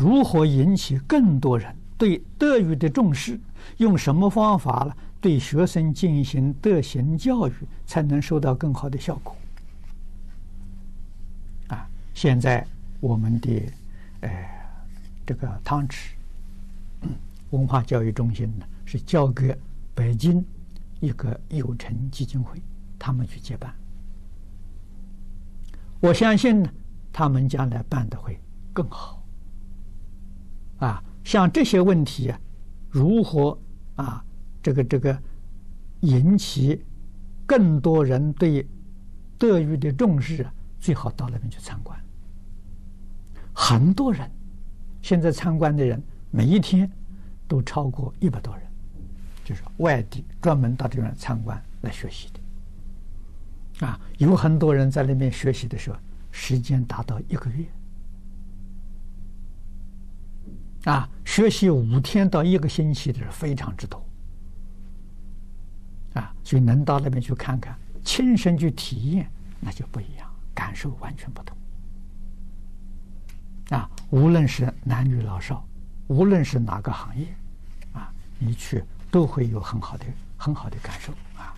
如何引起更多人对德育的重视？用什么方法呢？对学生进行德行教育，才能收到更好的效果。啊，现在我们的呃这个汤池文化教育中心呢，是交给北京一个友成基金会，他们去接办。我相信呢，他们将来办的会更好。啊，像这些问题啊，如何啊？这个这个引起更多人对德育的重视啊，最好到那边去参观。很多人现在参观的人，每一天都超过一百多人，就是外地专门到这边参观来学习的。啊，有很多人在那边学习的时候，时间达到一个月。啊，学习五天到一个星期的人非常之多。啊，所以能到那边去看看，亲身去体验，那就不一样，感受完全不同。啊，无论是男女老少，无论是哪个行业，啊，你去都会有很好的、很好的感受啊。